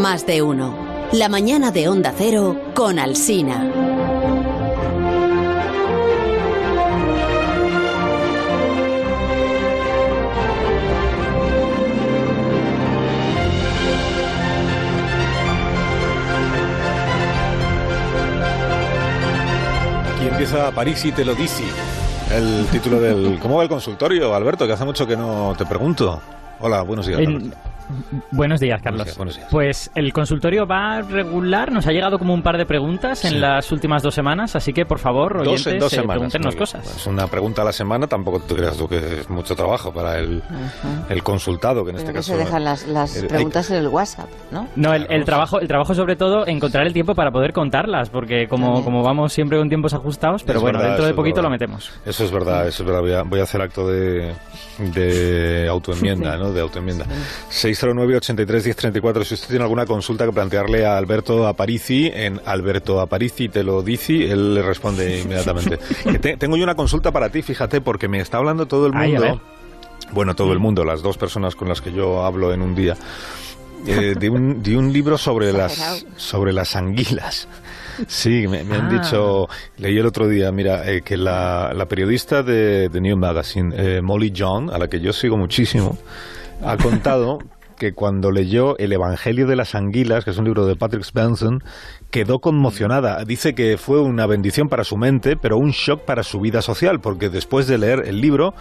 Más de uno. La mañana de Onda Cero con Alsina. Aquí empieza París y te lo dice. El título del... ¿Cómo va el consultorio, Alberto? Que hace mucho que no te pregunto. Hola, buenos días. En-. Buenos días, Carlos. días, buenos días. Pues el consultorio va regular. Nos ha llegado como un par de preguntas Sí. en las últimas dos semanas, así que por favor, oyentes, Dos en dos eh, semanas. pregúntenos cosas. Es una pregunta a la semana, tampoco te creas tú que es mucho trabajo para el, el consultado, que en este Pero que caso... se dejan las, las el- hay- preguntas en el WhatsApp, ¿no? No, el, trabajo, el trabajo sobre todo encontrar el tiempo para poder contarlas, porque como, También. como vamos siempre con tiempos ajustados, pero Es bueno, verdad, dentro de poquito lo metemos. Eso es verdad, eso es verdad. Voy a, voy a hacer acto de, de autoenmienda, ¿no? De autoenmienda. 609-83-1034. Si usted tiene alguna consulta que plantearle a Alberto Aparici, en Alberto Aparici te lo dice, él le responde inmediatamente. Que te- tengo yo una consulta para ti, fíjate, porque me está hablando todo el mundo. Bueno, todo el mundo, las dos personas con las que yo hablo en un día. eh, de, un, de un libro sobre las, sobre las anguilas. Sí, me, me han Ah. dicho, leí el otro día, mira, eh, que la, la periodista de, de New Magazine, eh, Molly John, a la que yo sigo muchísimo, ha contado que cuando leyó El Evangelio de las Anguilas, que es un libro de Patrick Benson, quedó conmocionada. Dice que fue una bendición para su mente, pero un shock para su vida social, porque después de leer el libro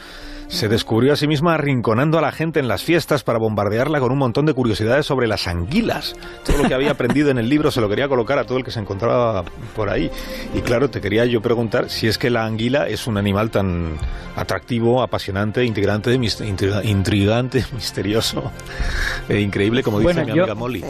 se descubrió a sí misma arrinconando a la gente en las fiestas para bombardearla con un montón de curiosidades sobre las anguilas. Todo lo que había aprendido en el libro se lo quería colocar a todo el que se encontraba por ahí. Y claro, te quería yo preguntar si es que la anguila es un animal tan atractivo, apasionante, integrante, intrigante, misterioso e increíble como dice Bueno, mi yo- amiga Molly.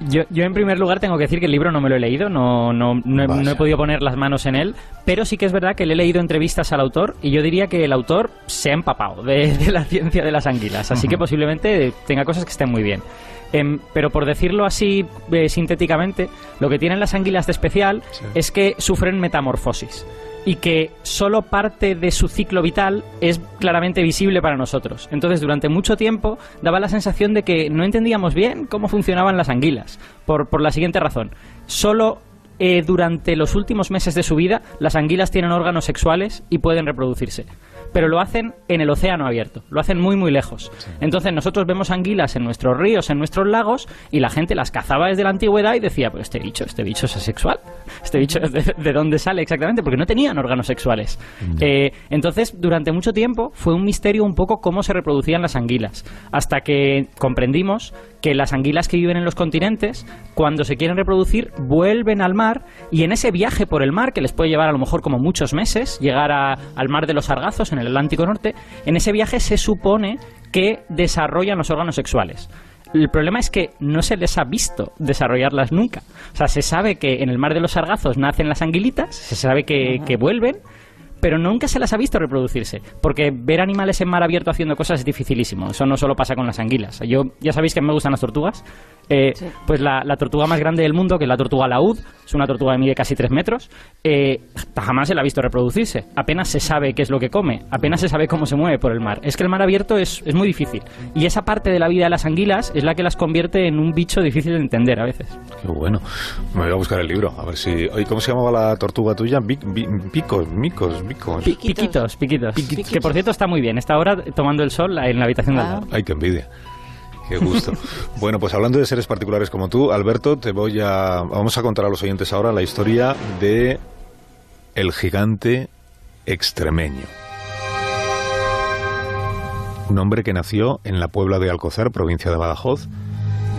Yo, yo en primer lugar tengo que decir que el libro no me lo he leído, no, no, no, he, no he podido poner las manos en él, pero sí que es verdad que le he leído entrevistas al autor y yo diría que el autor se ha empapado de, de la ciencia de las anguilas, así que posiblemente tenga cosas que estén muy bien. Em, pero por decirlo así eh, sintéticamente, lo que tienen las anguilas de especial Sí. es que sufren metamorfosis y que solo parte de su ciclo vital es claramente visible para nosotros. Entonces, durante mucho tiempo daba la sensación de que no entendíamos bien cómo funcionaban las anguilas, por, por la siguiente razón. Solo eh, durante los últimos meses de su vida las anguilas tienen órganos sexuales y pueden reproducirse. Pero lo hacen en el océano abierto, lo hacen muy muy lejos. Entonces nosotros vemos anguilas en nuestros ríos, en nuestros lagos, y la gente las cazaba desde la antigüedad y decía, pero este bicho, este bicho es asexual. Este bicho, ¿de, de dónde sale exactamente? Porque no tenían órganos sexuales. Eh, entonces, durante mucho tiempo fue un misterio un poco cómo se reproducían las anguilas, hasta que comprendimos que las anguilas que viven en los continentes, cuando se quieren reproducir, vuelven al mar y en ese viaje por el mar, que les puede llevar a lo mejor como muchos meses, llegar a- al mar de los Sargazos en el Atlántico Norte, en ese viaje se supone que desarrollan los órganos sexuales. El problema es que no se les ha visto desarrollarlas nunca. O sea, se sabe que en el mar de los Sargazos nacen las anguilitas, se sabe que, que vuelven, pero nunca se las ha visto reproducirse, porque ver animales en mar abierto haciendo cosas es dificilísimo. Eso no solo pasa con las anguilas. Yo ya sabéis que me gustan las tortugas. Eh, Sí. Pues la, la tortuga más grande del mundo, que es la tortuga laúd, es una tortuga que mide casi 3 metros, eh, jamás se la ha visto reproducirse. Apenas se sabe qué es lo que come, apenas se sabe cómo se mueve por el mar. Es que el mar abierto es, es muy difícil. Y esa parte de la vida de las anguilas es la que las convierte en un bicho difícil de entender a veces. Qué bueno. Me voy a buscar el libro, a ver si... ¿cómo se llamaba la tortuga tuya? Picos, micos, micos. Piquitos, piquitos. Que por cierto está muy bien. Está ahora tomando el sol en la habitación de al Ah. lado. Ay, qué envidia. Qué gusto. bueno, pues hablando de seres particulares como tú, Alberto, te voy a... Vamos a contar a los oyentes ahora la historia de el gigante extremeño. Un hombre que nació en la Puebla de Alcocer, provincia de Badajoz,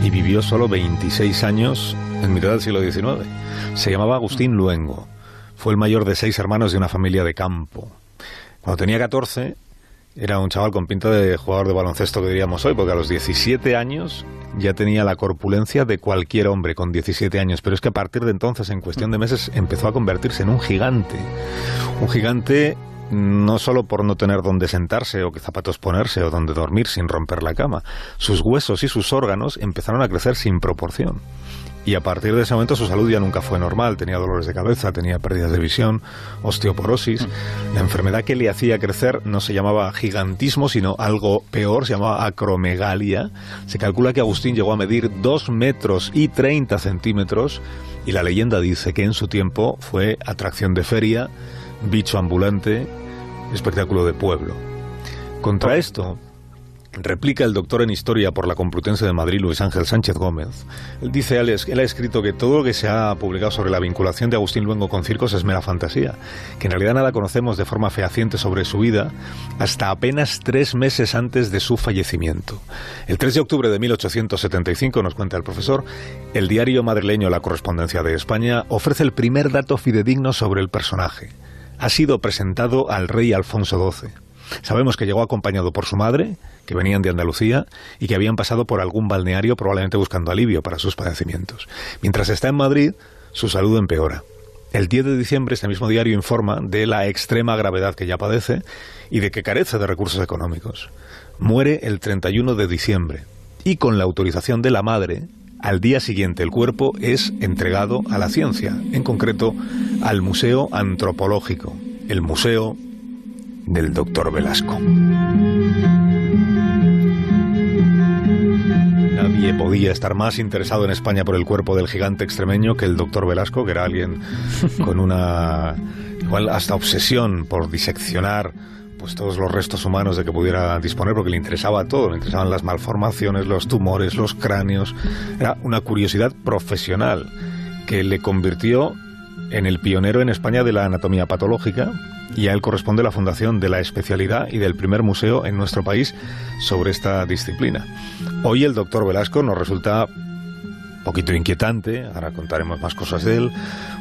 y vivió solo 26 años en mitad del siglo XIX. Se llamaba Agustín Luengo. Fue el mayor de seis hermanos de una familia de campo. Cuando tenía 14, era un chaval con pinta de jugador de baloncesto que diríamos hoy, porque a los 17 años ya tenía la corpulencia de cualquier hombre con 17 años, pero es que a partir de entonces, en cuestión de meses, empezó a convertirse en un gigante. Un gigante no solo por no tener dónde sentarse o qué zapatos ponerse o dónde dormir sin romper la cama, sus huesos y sus órganos empezaron a crecer sin proporción. Y a partir de ese momento su salud ya nunca fue normal, tenía dolores de cabeza, tenía pérdidas de visión, osteoporosis. La enfermedad que le hacía crecer no se llamaba gigantismo, sino algo peor, se llamaba acromegalia. Se calcula que Agustín llegó a medir 2 metros y 30 centímetros y la leyenda dice que en su tiempo fue atracción de feria, bicho ambulante, espectáculo de pueblo. Contra esto, replica el doctor en Historia por la Complutense de Madrid, Luis Ángel Sánchez Gómez. Él dice, él ha escrito que todo lo que se ha publicado sobre la vinculación de Agustín Luengo con circos es mera fantasía, que en realidad nada conocemos de forma fehaciente sobre su vida hasta apenas tres meses antes de su fallecimiento. El 3 de octubre de 1875, nos cuenta el profesor, el diario madrileño La Correspondencia de España ofrece el primer dato fidedigno sobre el personaje. Ha sido presentado al rey Alfonso XII. Sabemos que llegó acompañado por su madre, que venían de Andalucía y que habían pasado por algún balneario probablemente buscando alivio para sus padecimientos. Mientras está en Madrid, su salud empeora. El 10 de diciembre este mismo diario informa de la extrema gravedad que ya padece y de que carece de recursos económicos. Muere el 31 de diciembre y con la autorización de la madre, al día siguiente el cuerpo es entregado a la ciencia, en concreto al Museo Antropológico, el Museo del Doctor Velasco. Nadie podía estar más interesado en España por el cuerpo del gigante extremeño que el doctor Velasco, que era alguien con una igual hasta obsesión por diseccionar pues todos los restos humanos de que pudiera disponer porque le interesaba todo, le interesaban las malformaciones, los tumores, los cráneos. Era una curiosidad profesional que le convirtió en el pionero en España de la anatomía patológica y a él corresponde la fundación de la especialidad y del primer museo en nuestro país sobre esta disciplina. Hoy el doctor Velasco nos resulta poquito inquietante, ahora contaremos más cosas de él,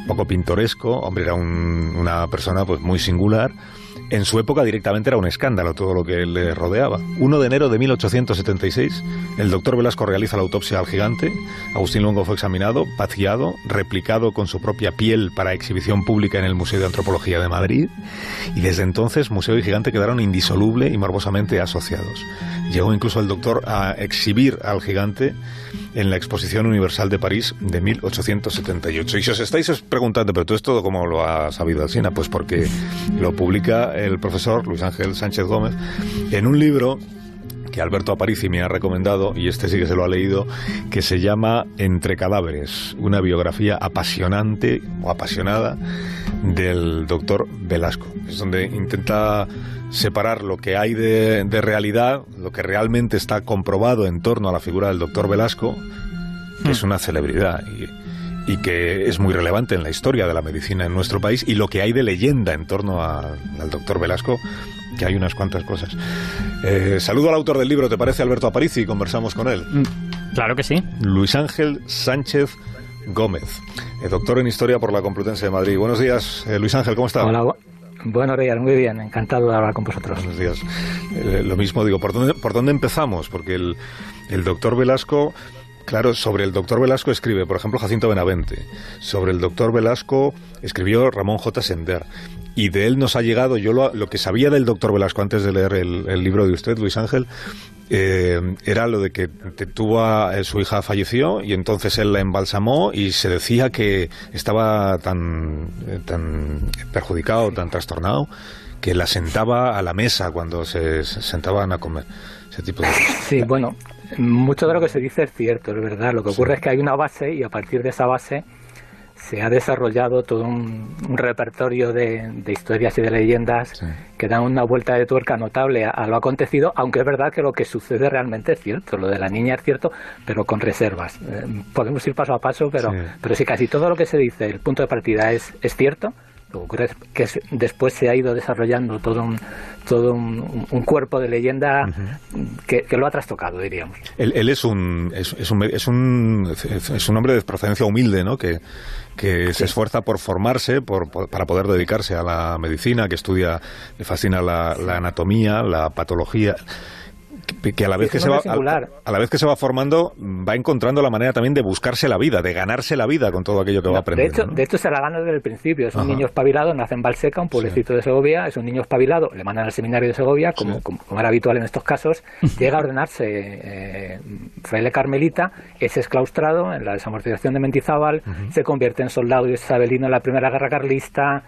poco pintoresco, hombre, era una persona pues muy singular, en su época directamente era un escándalo todo lo que le rodeaba. 1 de enero de 1876, el doctor Velasco realiza la autopsia al gigante. Agustín Longo fue examinado, paciado, replicado con su propia piel para exhibición pública en el Museo de Antropología de Madrid. Y desde entonces, museo y gigante quedaron indisoluble y morbosamente asociados. Llegó incluso el doctor a exhibir al gigante en la Exposición Universal de París de 1878. Y si os estáis preguntando, pero todo esto cómo lo ha sabido Alcina, pues porque lo publica el profesor Luis Ángel Sánchez Gómez en un libro que Alberto Aparici me ha recomendado, y este sí que se lo ha leído, que se llama Entre cadáveres, una biografía apasionante o apasionada del doctor Velasco. Es donde intenta separar lo que hay de, realidad, lo que realmente está comprobado en torno a la figura del doctor Velasco, que es hmm. una celebridad y, que es muy relevante en la historia de la medicina en nuestro país, y lo que hay de leyenda en torno al doctor Velasco, que hay unas cuantas cosas. Eh, saludo al autor del libro, ¿te parece Alberto Aparici? Y conversamos con él. Mm, claro que sí. Luis Ángel Sánchez Gómez, eh, doctor en Historia por la Complutense de Madrid. Buenos días, eh, Luis Ángel, ¿cómo está? Hola, Buenos días, muy bien, encantado de hablar con vosotros. Buenos días. Eh, lo mismo digo, ¿por dónde, ¿por dónde empezamos? Porque el, el doctor Velasco, claro, sobre el doctor Velasco escribe, por ejemplo, Jacinto Benavente. Sobre el doctor Velasco escribió Ramón J. Sender. Y de él nos ha llegado, yo lo, lo que sabía del doctor Velasco antes de leer el, el libro de usted, Luis Ángel, eh, era lo de que tuvo a, su hija falleció y entonces él la embalsamó y se decía que estaba tan, eh, tan perjudicado, tan trastornado, que la sentaba a la mesa cuando se, sentaban a comer. Ese tipo de Sí, bueno, mucho de lo que se dice es cierto, es verdad. Lo que ocurre es que hay una base y a partir de esa base se ha desarrollado todo un, repertorio de, historias y de leyendas que dan una vuelta de tuerca notable a, lo acontecido, aunque es verdad que lo que sucede realmente es cierto, lo de la niña es cierto, pero con reservas. Eh, podemos ir paso a paso, pero, pero si casi todo lo que se dice, el punto de partida es, es cierto, que después se ha ido desarrollando todo un, todo un, cuerpo de leyenda que, lo ha trastocado, diríamos. Él, es, un, es, un, es, un, es un hombre de procedencia humilde, ¿no? Que, que se esfuerza por formarse, por, para poder dedicarse a la medicina, que estudia, le fascina la, anatomía, la patología. Que a la vez que se va a, la vez que se va formando va encontrando la manera también de buscarse la vida, de ganarse la vida con todo aquello que va aprendiendo. De hecho, de hecho se la gana desde el principio. Es un niño espabilado, nace en Valseca, un pueblecito de Segovia, es un niño espabilado, le mandan al seminario de Segovia, como, como, era habitual en estos casos, llega a ordenarse eh, fraile carmelita, es exclaustrado en la desamortización de Mendizábal, se convierte en soldado isabelino en la primera guerra carlista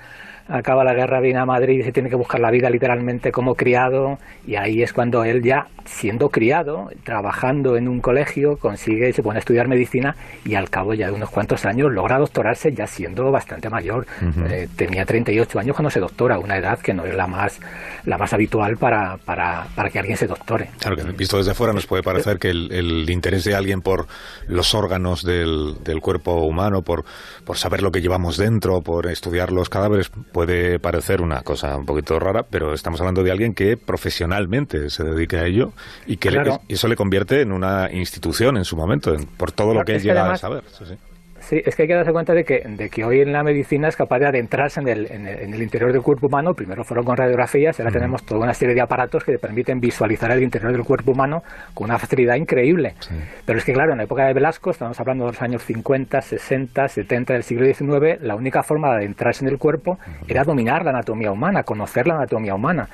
acaba la guerra, viene a Madrid y se tiene que buscar la vida literalmente como criado y ahí es cuando él ya, siendo criado, trabajando en un colegio, consigue, se pone a estudiar medicina y al cabo ya de unos cuantos años logra doctorarse ya siendo bastante mayor. Eh, tenía 38 años cuando se doctora, una edad que no es la más, la más habitual para, para, para que alguien se doctore. Claro que visto desde fuera nos puede parecer que el, el interés de alguien por los órganos del, del cuerpo humano, por, por saber lo que llevamos dentro, por estudiar los cadáveres, puede parecer una cosa un poquito rara, pero estamos hablando de alguien que profesionalmente se dedique a ello y que eso le convierte en una institución en su momento, por todo lo que él llega a saber. Sí, es que hay que darse cuenta de que, de que hoy en la medicina es capaz de adentrarse en el, en el, interior del cuerpo humano. Primero fueron con radiografías, ahora tenemos toda una serie de aparatos que permiten visualizar el interior del cuerpo humano con una facilidad increíble. Pero es que, claro, en la época de Velasco, estamos hablando de los años 50, 60, 70 del siglo XIX, la única forma de adentrarse en el cuerpo era dominar la anatomía humana, conocer la anatomía humana.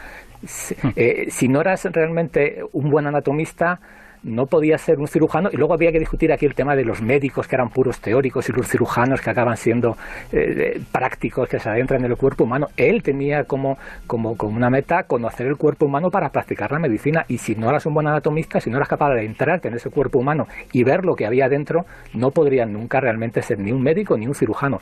Si eh, no eras realmente un buen anatomista, no podía ser un cirujano y luego había que discutir aquí el tema de los médicos que eran puros teóricos y los cirujanos que acaban siendo eh, prácticos que se adentran en el cuerpo humano. Él tenía como, como, como una meta conocer el cuerpo humano para practicar la medicina y si no eras un buen anatomista, si no eras capaz de entrarte en ese cuerpo humano y ver lo que había dentro, no podrías nunca realmente ser ni un médico ni un cirujano.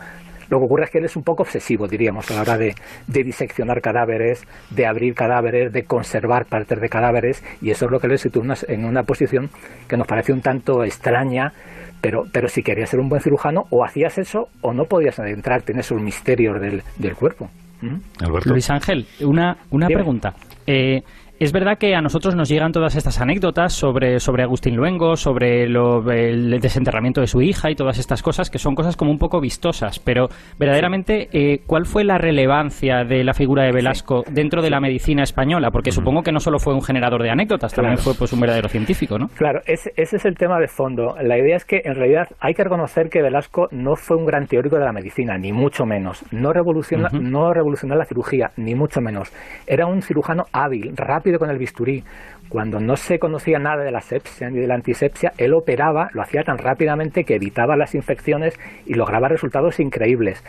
Lo que ocurre es que él es un poco obsesivo, diríamos, a la hora de, diseccionar cadáveres, de abrir cadáveres, de conservar partes de cadáveres, y eso es lo que le sitúa en una posición que nos parece un tanto extraña, pero, pero si querías ser un buen cirujano, o hacías eso o no podías adentrarte en esos misterios del, del cuerpo. ¿Mm? Luis Ángel, una, una pregunta. Eh, es verdad que a nosotros nos llegan todas estas anécdotas sobre, sobre Agustín Luengo, sobre el desenterramiento de su hija y todas estas cosas, que son cosas como un poco vistosas, pero verdaderamente, eh, ¿cuál fue la relevancia de la figura de Velasco dentro de la medicina española? Porque supongo que no solo fue un generador de anécdotas, también fue pues un verdadero científico, ¿no? Claro, ese, ese es el tema de fondo. La idea es que en realidad hay que reconocer que Velasco no fue un gran teórico de la medicina, ni mucho menos. No, revoluciona, no revolucionó la cirugía, ni mucho menos. Era un cirujano hábil, rápido con el bisturí. Cuando no se conocía nada de la sepsia ni de la antisepsia, él operaba, lo hacía tan rápidamente que evitaba las infecciones y lograba resultados increíbles.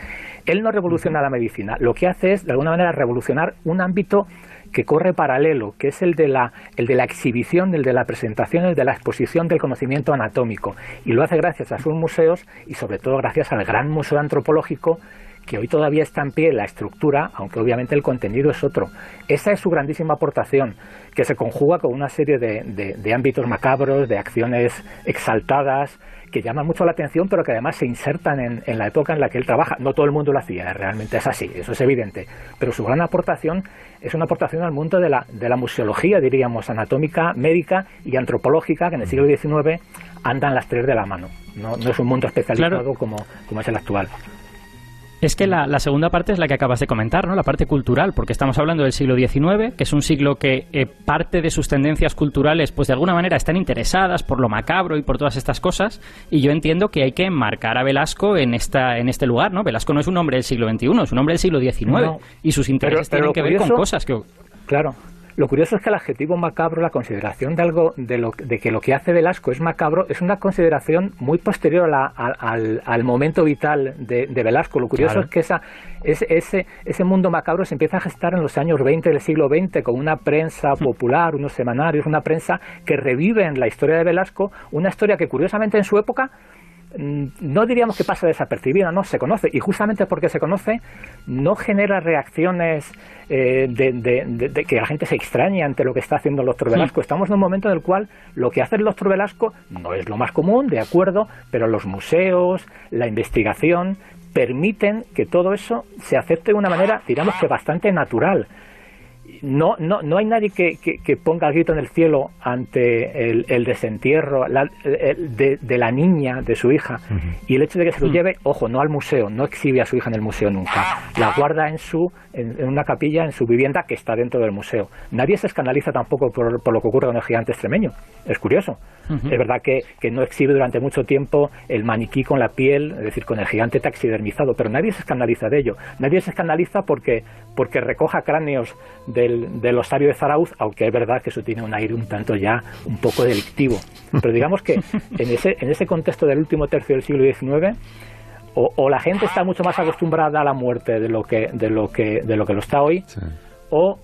Él no revoluciona la medicina, lo que hace es, de alguna manera, revolucionar un ámbito que corre paralelo, que es el de la, el de la exhibición, el de la presentación, el de la exposición del conocimiento anatómico. Y lo hace gracias a sus museos y sobre todo gracias al gran museo antropológico que hoy todavía está en pie la estructura, aunque obviamente el contenido es otro. Esa es su grandísima aportación, que se conjuga con una serie de, ámbitos macabros, de acciones exaltadas, que llaman mucho la atención, pero que además se insertan en, la época en la que él trabaja. No todo el mundo lo hacía, realmente es así, eso es evidente. Pero su gran aportación es una aportación al mundo de la, de la museología, diríamos, anatómica, médica y antropológica, que en el siglo XIX andan las tres de la mano. No, es un mundo especializado como, como es el actual. Es que la, segunda parte es la que acabas de comentar, ¿no? La parte cultural, porque estamos hablando del siglo XIX, que es un siglo que eh, parte de sus tendencias culturales, pues de alguna manera están interesadas por lo macabro y por todas estas cosas, y yo entiendo que hay que enmarcar a Velasco en esta en este lugar, ¿no? Velasco no es un hombre del siglo XXI, es un hombre del siglo XIX, y sus intereses tienen que ver con cosas que... Claro, lo curioso es que el adjetivo macabro, la consideración de algo de, lo, de que lo que hace Velasco es macabro, es una consideración muy posterior al, momento vital de, Velasco. Lo curioso es que esa, ese, ese mundo macabro se empieza a gestar en los años 20 del siglo XX con una prensa mm. popular, unos semanarios, una prensa que revive en la historia de Velasco, una historia que curiosamente en su época no diríamos que pasa desapercibida, no, se conoce, y justamente porque se conoce, no genera reacciones eh, de, que la gente se extrañe ante lo que está haciendo el doctor Velasco. Estamos en un momento en el cual lo que hace el doctor Velasco no es lo más común, de acuerdo, pero los museos, la investigación, permiten que todo eso se acepte de una manera, digamos que bastante natural no, no, no hay nadie que, que, ponga el grito en el cielo ante el, el desentierro de, la niña, de su hija, y el hecho de que se lo mm. lleve, ojo, no al museo, no exhibe a su hija en el museo nunca, la guarda en su en, una capilla en su vivienda que está dentro del museo. Nadie se escandaliza tampoco por, lo que ocurre con el gigante extremeño. Es curioso. Es verdad que, que, no exhibe durante mucho tiempo el maniquí con la piel, es decir, con el gigante taxidermizado, pero nadie se escandaliza de ello. Nadie se escandaliza porque, porque recoja cráneos del, del osario de Zarauz, aunque es verdad que eso tiene un aire un tanto ya un poco delictivo. Pero digamos que en ese, en ese contexto del último tercio del siglo XIX, o, la gente está mucho más acostumbrada a la muerte de lo que, de lo que, de lo, que lo está hoy, o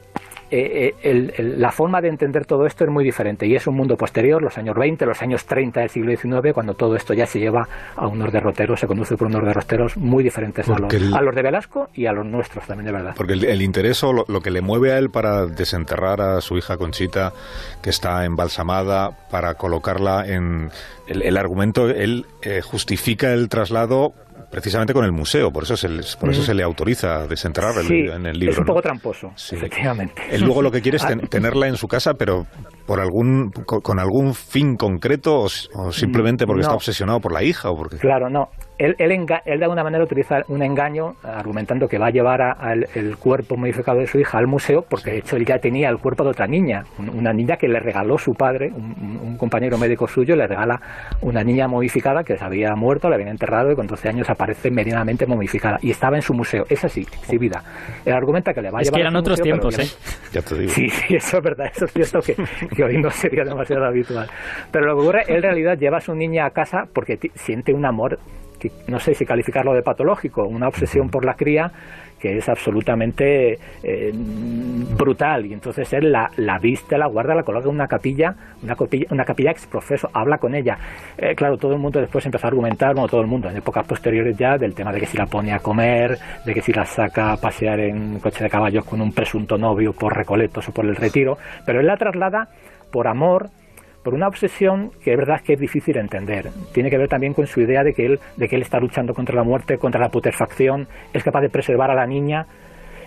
eh, eh, la forma de entender todo esto es muy diferente y es un mundo posterior, los años 20, los años 30 del siglo XIX, cuando todo esto ya se lleva a unos derroteros, se conduce por unos derroteros muy diferentes a los, de Velasco y a los nuestros también, de verdad. Porque el, interés o lo, que le mueve a él para desenterrar a su hija Conchita, que está embalsamada, para colocarla en... El, argumento, él eh, justifica el traslado precisamente con el museo, por eso se, por eso se le autoriza a desenterrar en el libro. Es un poco tramposo, efectivamente. Él luego lo que quiere es ah. tenerla en su casa, pero por algún con, algún fin concreto o, simplemente porque está obsesionado por la hija o porque claro no él, él, de alguna manera utiliza un engaño argumentando que va a llevar al el cuerpo modificado de su hija al museo porque de hecho él ya tenía el cuerpo de otra niña, una niña que le regaló su padre, un, compañero médico suyo le regala una niña modificada que se había muerto, la habían enterrado y con 12 años aparece medianamente momificada y estaba en su museo, es así, exhibida. Él argumenta que le va a es llevar... que eran otros tiempos, ¿eh? Ya te digo. Sí, sí, eso es verdad, eso es cierto que, que hoy no sería demasiado habitual. Pero lo que ocurre, él en realidad lleva a su niña a casa porque siente un amor no sé si calificarlo de patológico, una obsesión por la cría que es absolutamente eh, brutal. Y entonces él la, la, viste, la guarda, la coloca en una capilla, una capilla, una capilla ex profeso, habla con ella. Eh, claro, todo el mundo después empezó a argumentar, bueno, todo el mundo, en épocas posteriores ya, del tema de que si la pone a comer, de que si la saca a pasear en coche de caballos con un presunto novio por Recoletos o por el Retiro, pero él la traslada por amor, por una obsesión que es verdad que es difícil entender. Tiene que ver también con su idea de que él, de que él está luchando contra la muerte, contra la putrefacción, es capaz de preservar a la niña.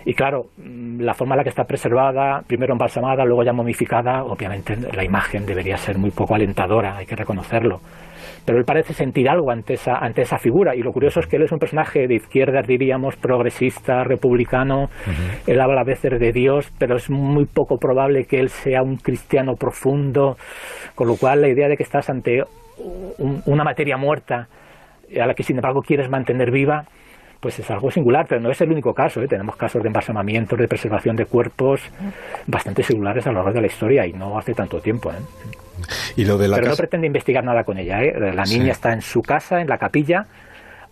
Y claro, mm, la forma en la que está preservada, primero embalsamada, luego ya momificada, obviamente la imagen debería ser muy poco alentadora, hay que reconocerlo pero él parece sentir algo ante esa, ante esa figura. Y lo curioso es que él es un personaje de izquierdas, diríamos, progresista, republicano. Él habla a veces de Dios, pero es muy poco probable que él sea un cristiano profundo. Con lo cual, la idea de que estás ante una materia muerta a la que, sin embargo, quieres mantener viva, pues es algo singular, pero no es el único caso. ¿eh? Tenemos casos de embalsamamiento, de preservación de cuerpos bastante singulares a lo largo de la historia y no hace tanto tiempo. ¿eh? Y lo de la Pero no pretende investigar nada con ella. ¿eh? La niña está en su casa, en la capilla.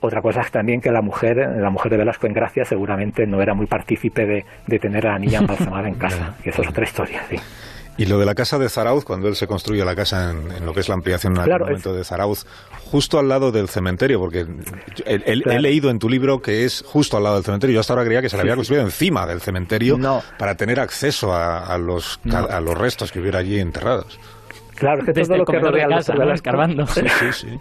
Otra cosa es también que la mujer, la mujer de Velasco en Gracia, seguramente no era muy partícipe de, de tener a la niña embalsamada en casa. y eso es otra historia, sí. Y lo de la casa de Zarauz, cuando él se construye la casa en, lo que es la ampliación en el momento de Zarauz, justo al lado del cementerio, porque he leído en tu libro que es justo al lado del cementerio. Yo hasta ahora creía que se le había construido encima del cementerio para tener acceso a, los, a los restos que hubiera allí enterrados. Claro, es que todo lo que rodea casa, escarbando. Sí, sí, sí.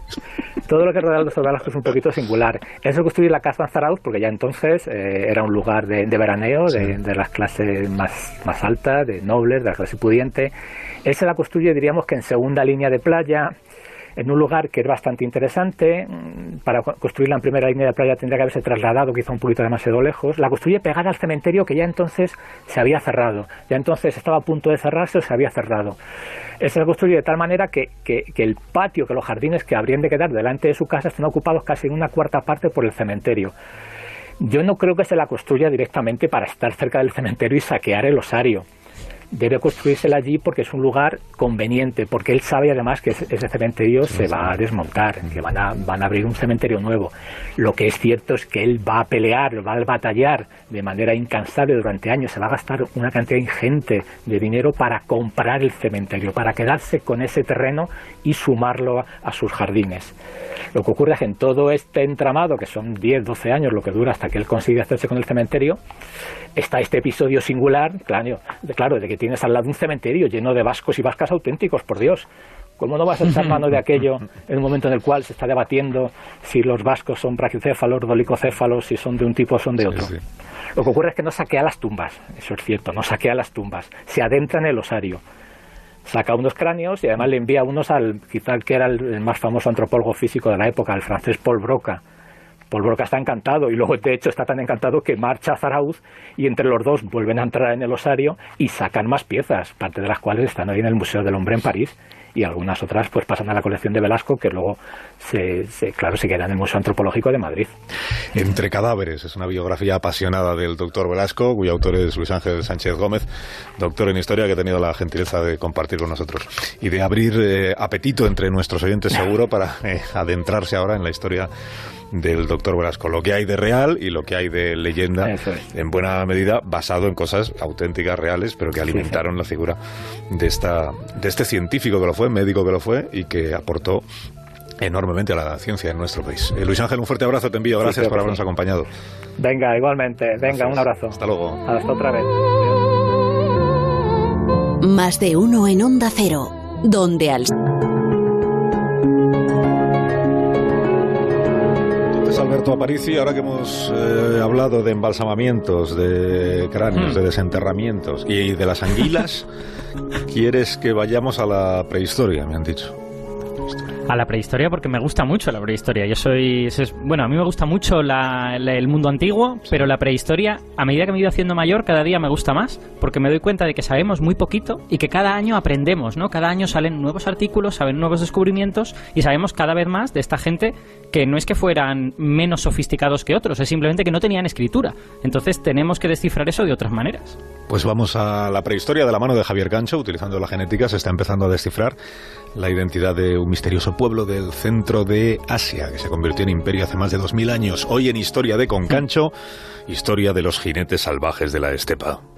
todo lo que rodea los es un poquito singular. Él se construyó la casa en Zarauz porque ya entonces eh, era un lugar de, veraneo de, de, las clases más, más altas, de nobles, de la clase pudiente. Él se la construye, diríamos que en segunda línea de playa, en un lugar que es bastante interesante. Para construirla en primera línea de playa tendría que haberse trasladado quizá un poquito demasiado lejos. La construye pegada al cementerio que ya entonces se había cerrado. Ya entonces estaba a punto de cerrarse o se había cerrado. Se la construye de tal manera que, que, el patio, que los jardines que habrían de quedar delante de su casa están ocupados casi en una cuarta parte por el cementerio. Yo no creo que se la construya directamente para estar cerca del cementerio y saquear el osario debe construírsela allí porque es un lugar conveniente, porque él sabe además que ese cementerio se va a desmontar, que van a, van a abrir un cementerio nuevo. Lo que es cierto es que él va a pelear, va a batallar de manera incansable durante años, se va a gastar una cantidad ingente de dinero para comprar el cementerio, para quedarse con ese terreno y sumarlo a, sus jardines. Lo que ocurre es que en todo este entramado, que son 10, 12 años lo que dura hasta que él consigue hacerse con el cementerio, está este episodio singular, claro, de, de que tienes al lado un cementerio lleno de vascos y vascas auténticos, por Dios. ¿Cómo no vas a echar mano de aquello en un momento en el cual se está debatiendo si los vascos son brachicéfalos, dolicocéfalos, si son de un tipo o son de otro? Lo que ocurre es que no saquea las tumbas, eso es cierto, no saquea las tumbas, se adentra en el osario. Saca unos cráneos y además le envía unos al, quizá que era el más famoso antropólogo físico de la época, el francés Paul Broca, Paul Broca está encantado y luego de hecho está tan encantado que marcha a Zarauz y entre los dos vuelven a entrar en el osario y sacan más piezas, parte de las cuales están hoy en el Museo del Hombre en París y algunas otras pues pasan a la colección de Velasco que luego se, claro se quedan en el Museo Antropológico de Madrid. Entre cadáveres es una biografía apasionada del doctor Velasco cuyo autor es Luis Ángel Sánchez Gómez, doctor en historia que ha tenido la gentileza de compartir con nosotros y de abrir eh, apetito entre nuestros oyentes seguro para eh, adentrarse ahora en la historia del doctor Velasco, lo que hay de real y lo que hay de leyenda, en buena medida basado en cosas auténticas, reales, pero que alimentaron la figura de, esta, de este científico que lo fue, médico que lo fue y que aportó enormemente a la ciencia en nuestro país. Eh, Luis Ángel, un fuerte abrazo, te envío, gracias por habernos acompañado. Venga, igualmente, venga, un abrazo. Hasta luego. Hasta otra vez. Más de uno en Onda Cero, donde al... Alberto Aparici, ahora que hemos eh, hablado de embalsamamientos, de cráneos, hmm. de desenterramientos y de las anguilas, quieres que vayamos a la prehistoria, me han dicho a la prehistoria porque me gusta mucho la prehistoria. Yo soy, bueno, a mí me gusta mucho el mundo antiguo, pero la prehistoria, a medida que me he ido haciendo mayor, cada día me gusta más, porque me doy cuenta de que sabemos muy poquito y que cada año aprendemos, ¿no? Cada año salen nuevos artículos, salen nuevos descubrimientos y sabemos cada vez más de esta gente que no es que fueran menos sofisticados que otros, es simplemente que no tenían escritura. Entonces tenemos que descifrar eso de otras maneras. Pues vamos a la prehistoria de la mano de Javier Gancho, utilizando la genética, se está empezando a descifrar la identidad de un misterioso pueblo del centro de Asia, que se convirtió en imperio hace más de 2000 años. Hoy en Historia de Concancho, historia de los jinetes salvajes de la estepa.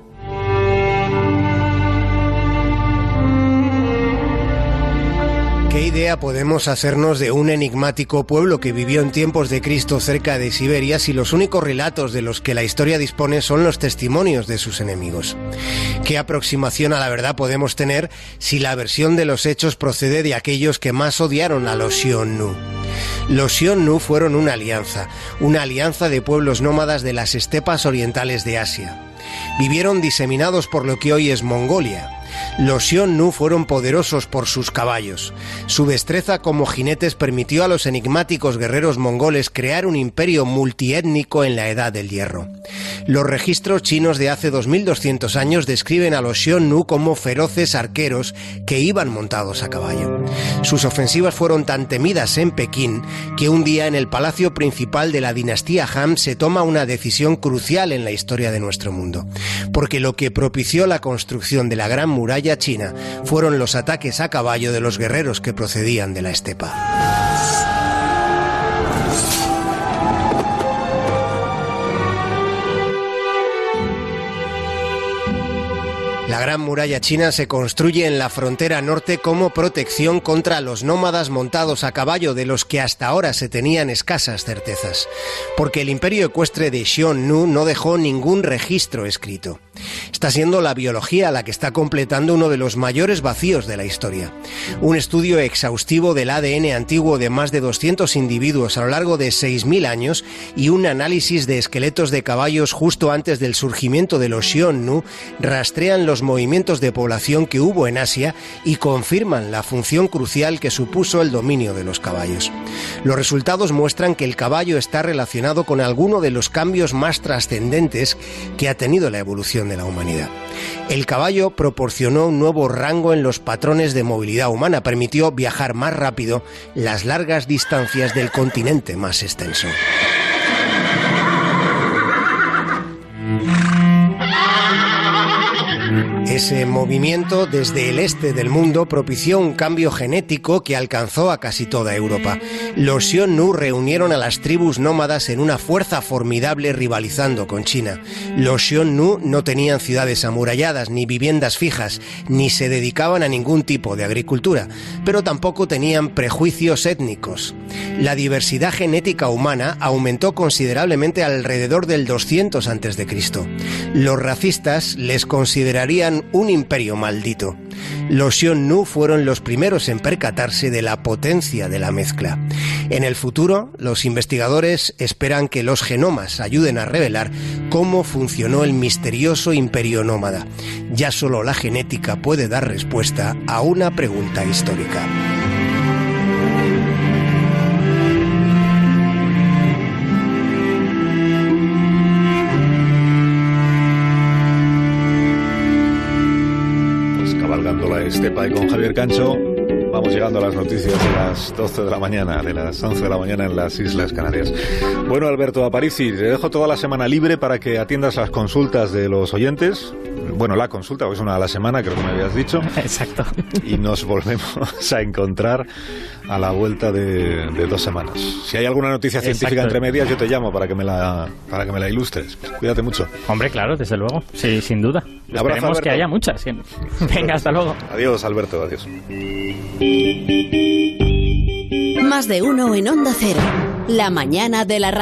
Idea podemos hacernos de un enigmático pueblo que vivió en tiempos de Cristo cerca de Siberia si los únicos relatos de los que la historia dispone son los testimonios de sus enemigos? ¿Qué aproximación a la verdad podemos tener si la versión de los hechos procede de aquellos que más odiaron a los Xiongnu? Los Xiongnu fueron una alianza, una alianza de pueblos nómadas de las estepas orientales de Asia. Vivieron diseminados por lo que hoy es Mongolia los Xiongnu fueron poderosos por sus caballos. Su destreza como jinetes permitió a los enigmáticos guerreros mongoles crear un imperio multiétnico en la Edad del Hierro. Los registros chinos de hace 2200 años describen a los Xiongnu como feroces arqueros que iban montados a caballo. Sus ofensivas fueron tan temidas en Pekín que un día en el palacio principal de la dinastía Han se toma una decisión crucial en la historia de nuestro mundo, porque lo que propició la construcción de la Gran Muralla china fueron los ataques a caballo de los guerreros que procedían de la estepa. La Gran Muralla China se construye en la frontera norte como protección contra los nómadas montados a caballo de los que hasta ahora se tenían escasas certezas, porque el imperio ecuestre de Xiongnu no dejó ningún registro escrito. Está siendo la biología la que está completando uno de los mayores vacíos de la historia. Un estudio exhaustivo del ADN antiguo de más de 200 individuos a lo largo de 6.000 años y un análisis de esqueletos de caballos justo antes del surgimiento de los Xiongnu rastrean los movimientos de población que hubo en Asia y confirman la función crucial que supuso el dominio de los caballos. Los resultados muestran que el caballo está relacionado con alguno de los cambios más trascendentes que ha tenido la evolución de la humanidad. El caballo proporcionó un nuevo rango en los patrones de movilidad humana, permitió viajar más rápido las largas distancias del continente más extenso. Ese movimiento desde el este del mundo propició un cambio genético que alcanzó a casi toda Europa. Los Xiongnu reunieron a las tribus nómadas en una fuerza formidable rivalizando con China. Los Xiongnu no tenían ciudades amuralladas ni viviendas fijas, ni se dedicaban a ningún tipo de agricultura, pero tampoco tenían prejuicios étnicos. La diversidad genética humana aumentó considerablemente alrededor del 200 a.C. Los racistas les considerarían un imperio maldito. Los Xiongnu fueron los primeros en percatarse de la potencia de la mezcla. En el futuro, los investigadores esperan que los genomas ayuden a revelar cómo funcionó el misterioso imperio nómada. Ya solo la genética puede dar respuesta a una pregunta histórica. Estepa y con Javier Cancho, vamos llegando a las noticias de las 12 de la mañana, de las 11 de la mañana en las Islas Canarias. Bueno, Alberto Aparici, te dejo toda la semana libre para que atiendas las consultas de los oyentes. Bueno, la consulta, porque es una a la semana, creo que me habías dicho. Exacto. Y nos volvemos a encontrar a la vuelta de, de dos semanas. Si hay alguna noticia científica Exacto. entre medias, yo te llamo para que me la, para que me la ilustres. Cuídate mucho. Hombre, claro, desde luego. Sí, sin duda. Un abrazo, Esperemos que haya muchas. Venga, hasta luego. Adiós, Alberto, adiós. Más de uno en Onda Cero. La mañana de la radio.